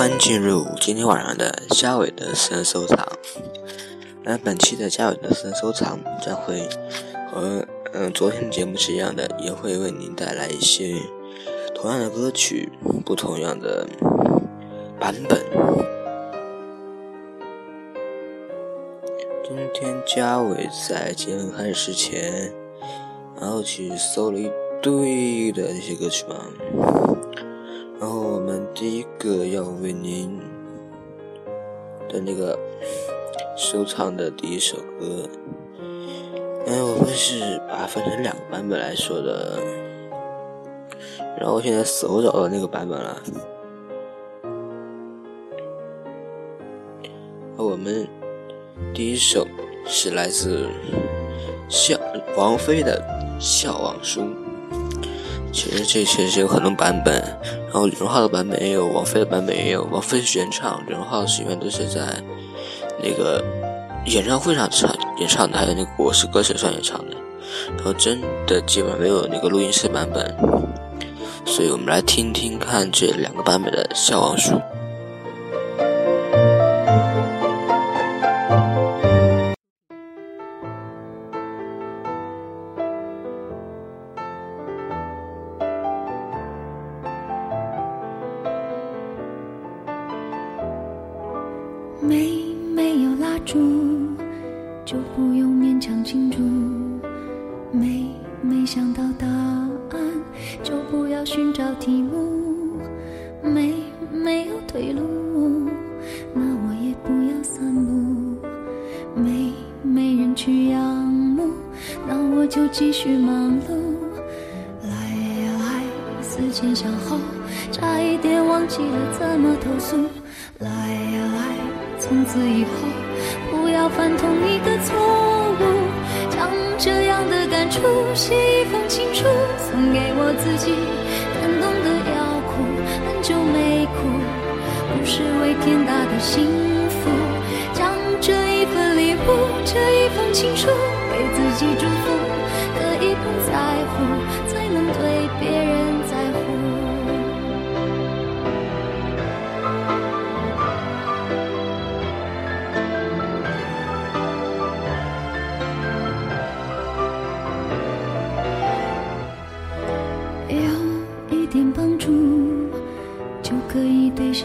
欢迎进入今天晚上的嘉伟的私人收藏。那本期的嘉伟的私人收藏将会和嗯昨天的节目是一样的，也会为您带来一些同样的歌曲，不同样的版本。今天嘉伟在节目开始之前，然后去搜了一堆的这些歌曲嘛。第一个要为您的那个收藏的第一首歌，嗯，我们是把它分成两个版本来说的。然后我现在搜找到那个版本了。我们第一首是来自笑王菲的《笑忘书》。其实这其实有很多版本，然后李荣浩的版本也有，王菲的版本也有。王菲是原唱，李荣浩是一般都是在那个演唱会上唱演唱的，还有那个《我是歌手》上演唱的。然后真的基本没有那个录音室版本，所以我们来听听看这两个版本的《笑忘书》。寻找题目。没没有退路，那我也不要散步。没没人去仰慕，那我就继续忙碌。来呀来，思前想后，差一点忘记了怎么投诉。来呀来。从此以后，不要犯同一个错误。将这样的感触写一封情书，送给我自己。是为天大的幸福。将这一份礼物，这一封情书，给自己祝福。可以不在乎，才能对别人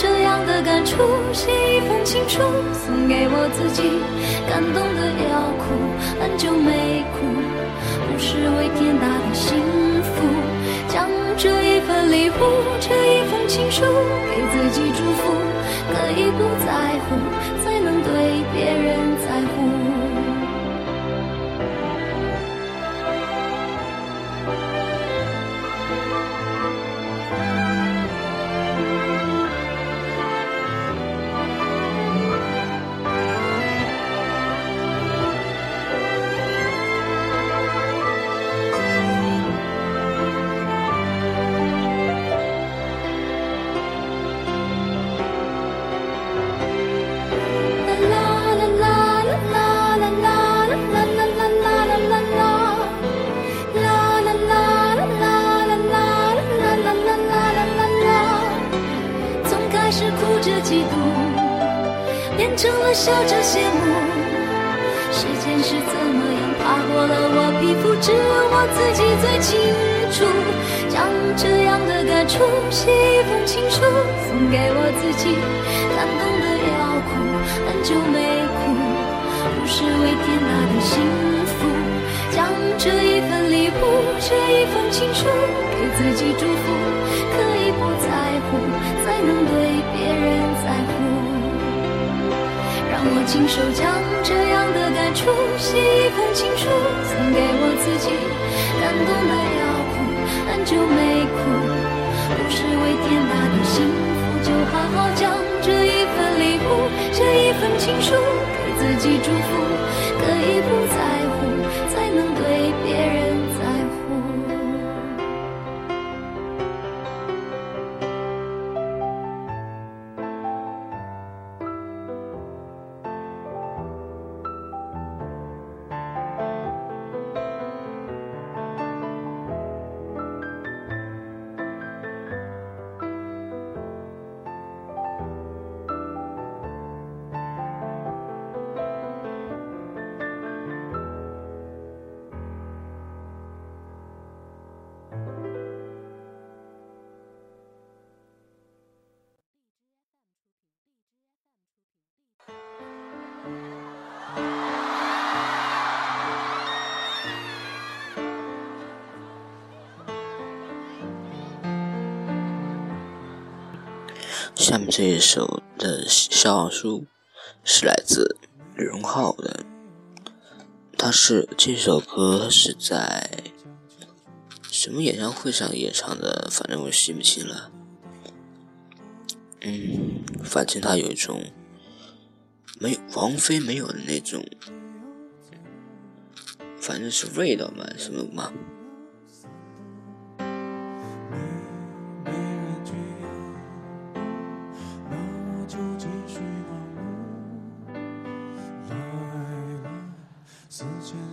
这样的感触写一封情书，送给我自己。感动的要哭，很久没哭，不是为天大的幸福。将这一份礼物，这一封情书，给自己祝福。可以不在乎，才能对别人在乎。是为天大的幸福，将这一份礼物、这一封情书给自己祝福，可以不在乎，才能对别人在乎。让我亲手将这样的感触写一封情书，送给我自己。感动得要哭，很久没哭。不是为天大的幸福，就好好将这一份礼物、这一封情书。自己祝福，可以不再下面这一首的《笑忘书》是来自李荣浩的，他是这首歌是在什么演唱会上演唱的？反正我记不清了。嗯，反正他有一种没有王菲没有的那种，反正是味道嘛，什么嘛。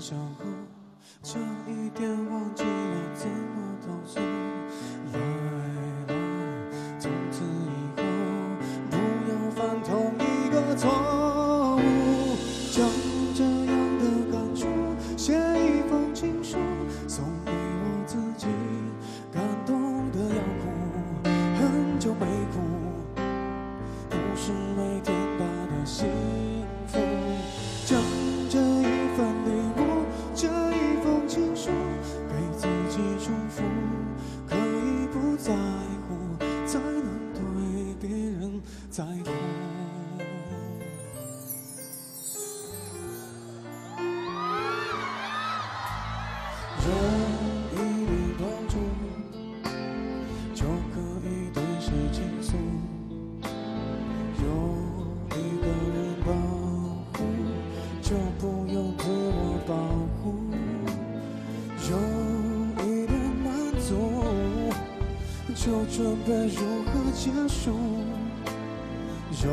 守护轻松，有一个人保护，就不用自我保护；有一点满足，就准备如何结束；有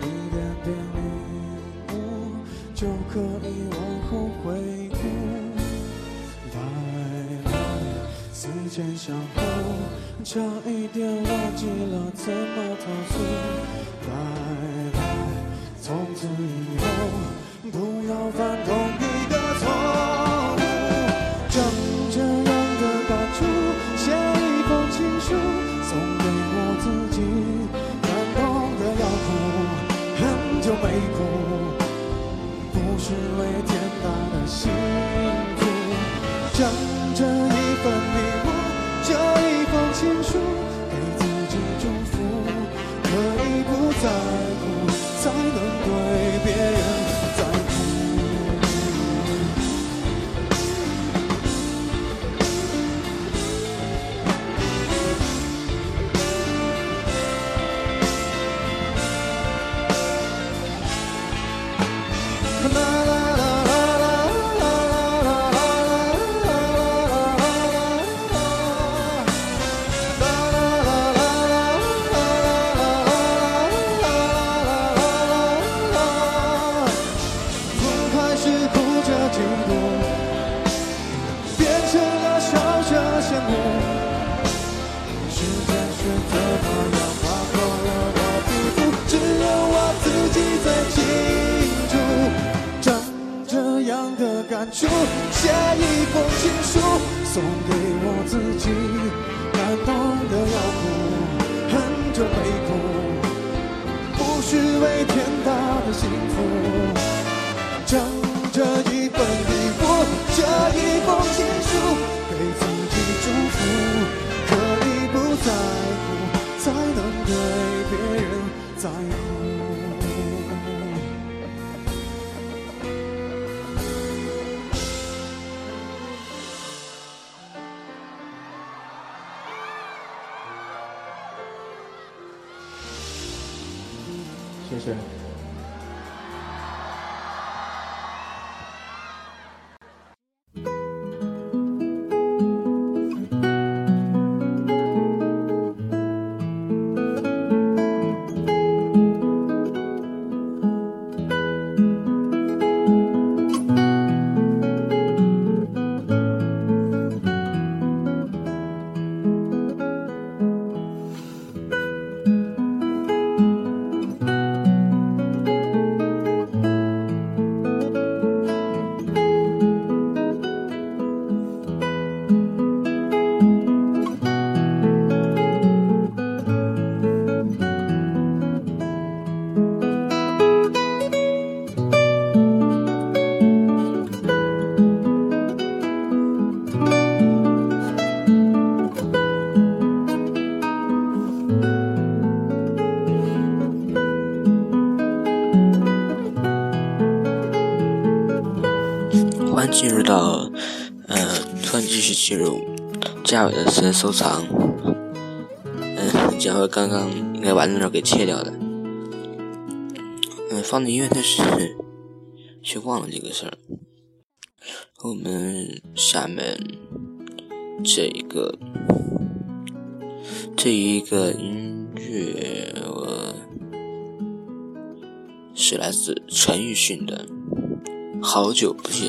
一点点领悟，就可以往后回顾。来，世间相。差一点忘记了怎么逃出。来来，从此以后不要犯同写一封情书送给我自己，感动的要哭，很久没哭，不是为天大的幸福，将这一份礼物，这一封情书给自己祝福，可以不在乎，才能对别人在乎。Yeah. 嘉伟的是收藏。嗯，嘉伟刚刚应该把那段给切掉的。嗯，放的音乐但是却忘了这个事儿。我们下面这一个这一个音乐是来自陈奕迅的《好久不见》。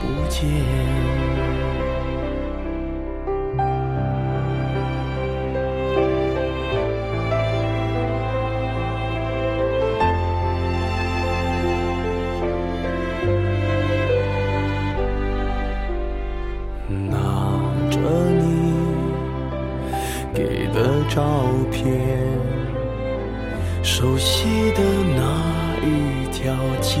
不见。拿着你给的照片。熟悉的那一条街，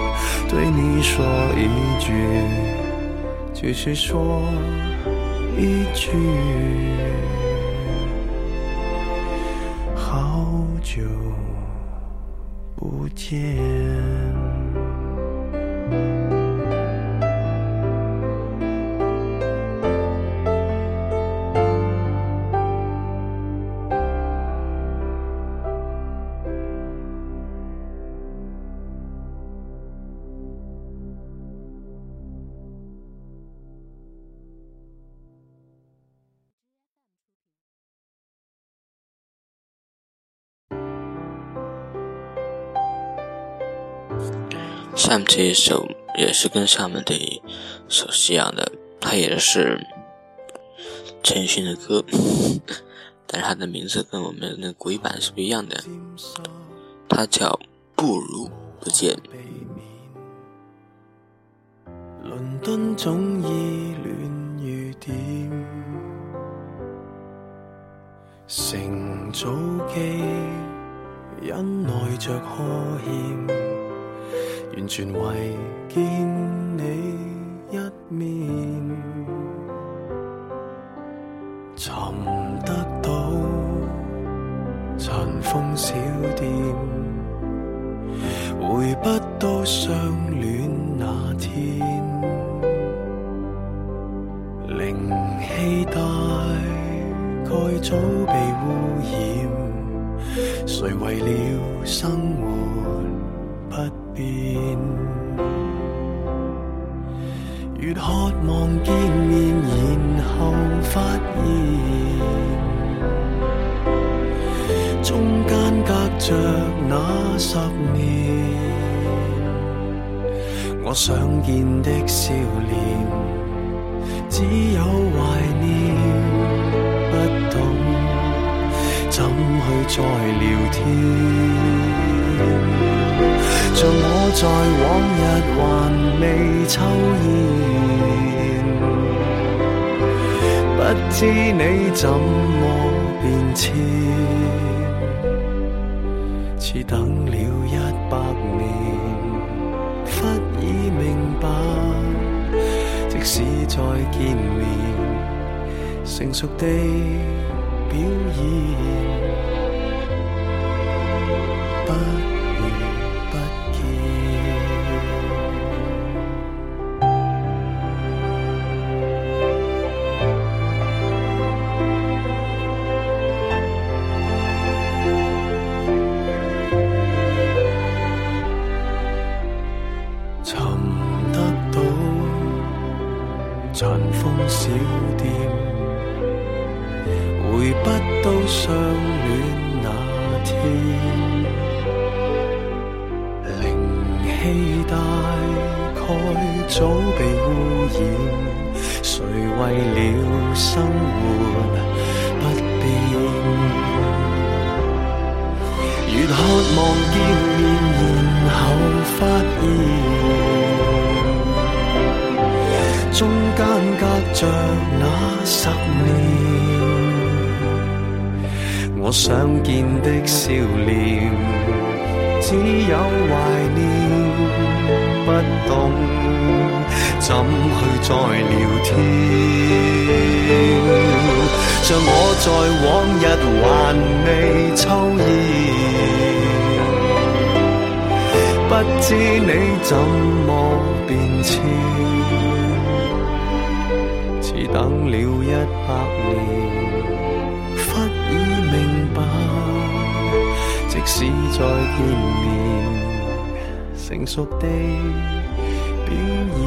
对你说一句，只是说一句，好久不见。下面这一首也是跟上面的一首是一样的，它也是陈奕迅的歌，但是它的名字跟我们的鬼版是不一样的，它叫不如不见。伦敦总依恋雨点，乘早机忍耐着呵欠，完全为见你一面，寻得到尘封小店，回不到相恋那天。零气大概早被污染，谁为了生活？越渴望见面，然后发现中间隔着那十年，我想见的笑脸。只有怀念，不懂怎去再聊天。像我在往日还未抽烟，不知你怎么变迁，似等了一百年，忽已明白。即使再见面，成熟地表演。不像我在往日还未抽烟，不知你怎么变迁。似等了一百年，忽已明白，即使再见面，成熟地表演，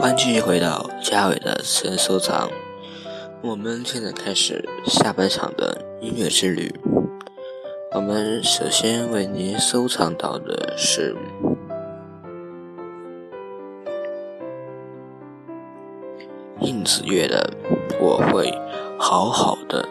欢迎继续回到嘉伟的私人收藏。我们现在开始下半场的音乐之旅。我们首先为您收藏到的是应子月的《我会好好的》。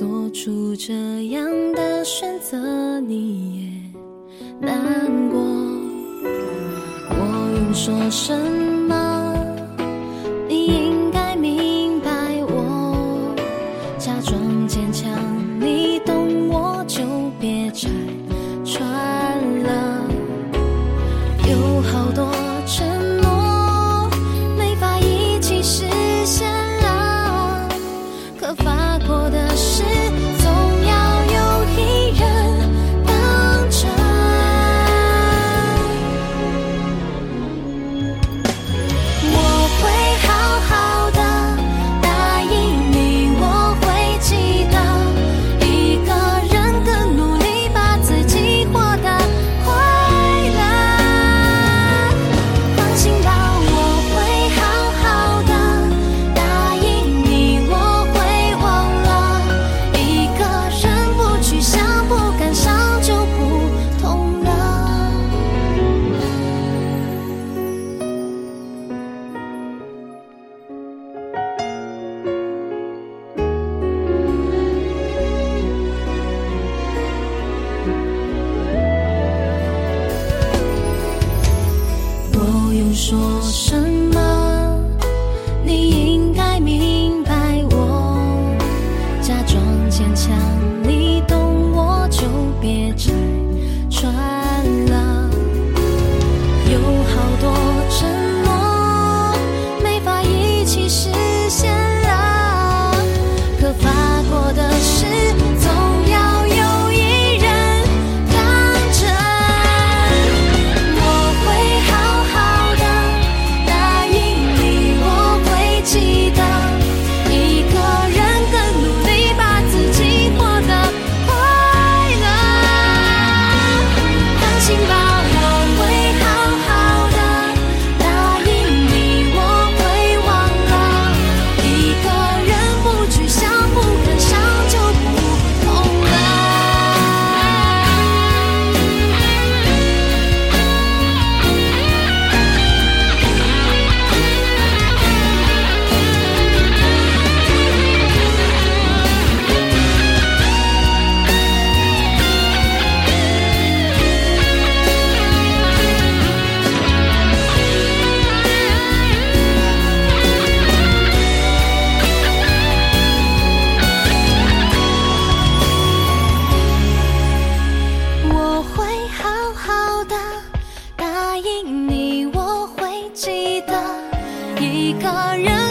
做出这样的选择你也难过。我用说什么你应一个人。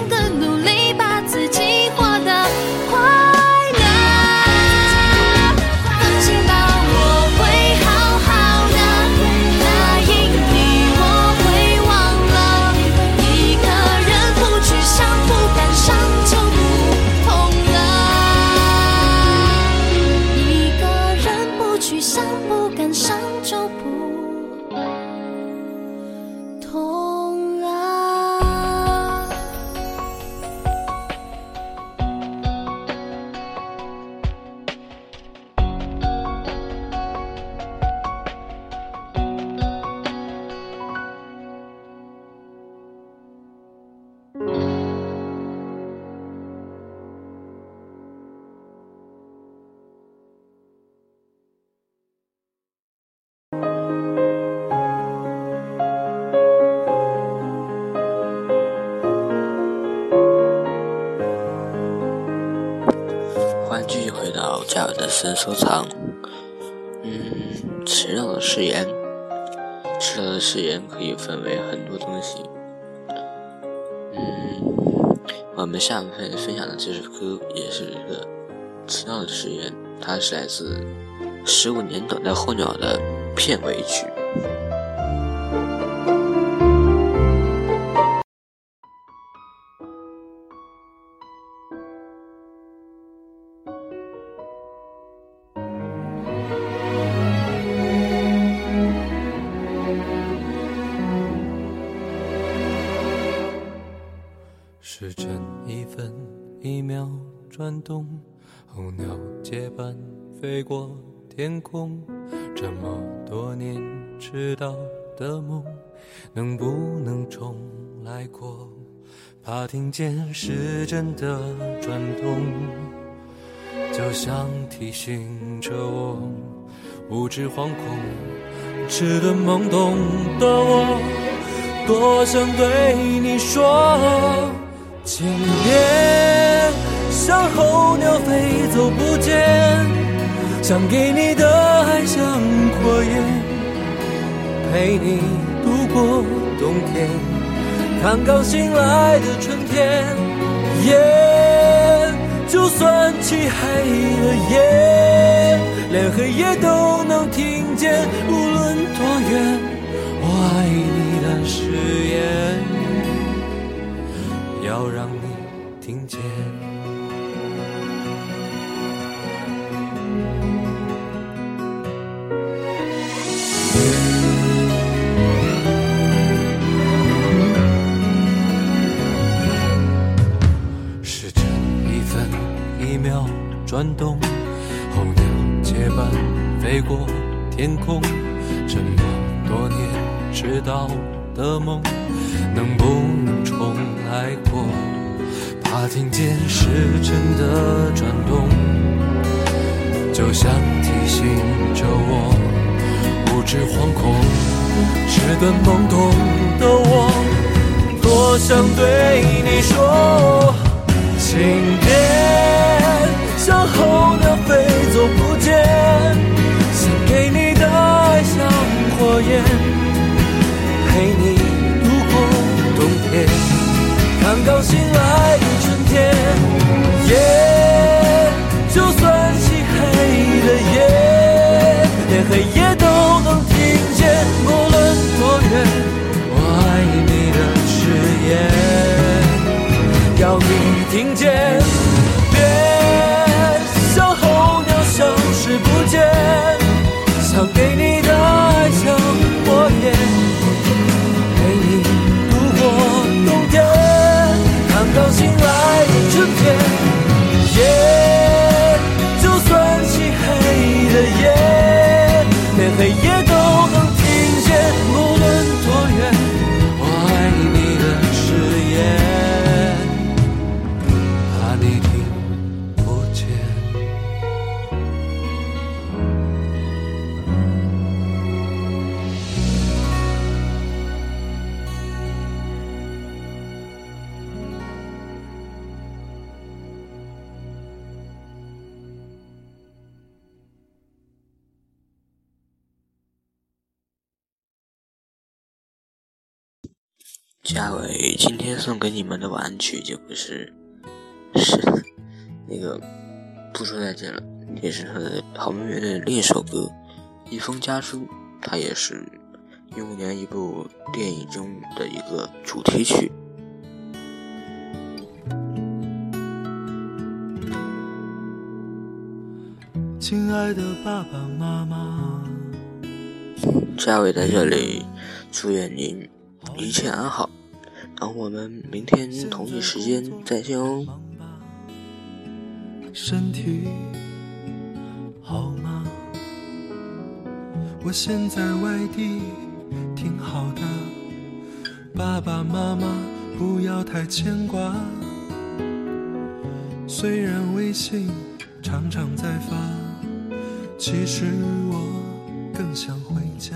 加我的私人收藏。嗯迟到的誓言迟到的誓言可以分为很多东西。嗯我们下部分分享的这首歌也是一个迟到的誓言它是来自十五年等待候鸟的片尾曲。天空，这么多年迟到的梦，能不能重来过？怕听见时针的转动，就像提醒着我，无知、惶恐、迟钝、懵懂的我，多想对你说，请别像候鸟飞走不见。想给你的爱像火焰，陪你度过冬天，看刚醒来的春天。夜就算漆黑了夜，连黑夜都能听见，无论多远，我爱你的誓言，要让转动，候鸟结伴飞过天空，这么多年迟到的梦，能不能重来过？怕听见时针的转动，就像提醒着我，无知惶恐、迟钝懵懂的我，多想对你说。请别等候的飞走不见，想给你的爱像火焰，嘉伟今天送给你们的玩具就不是是那个不说再见了，也是他的好妹妹的另一首歌《一封家书》，它也是一五年一部电影中的一个主题曲。亲爱的爸爸妈妈，嘉伟在这里祝愿您一切安好，然后我们明天同一时间再见哦。身体好吗？我现在外地挺好的，爸爸妈妈不要太牵挂。虽然微信常常在发，其实我更想回家。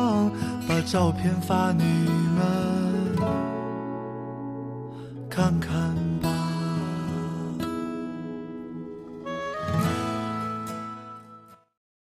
照片发你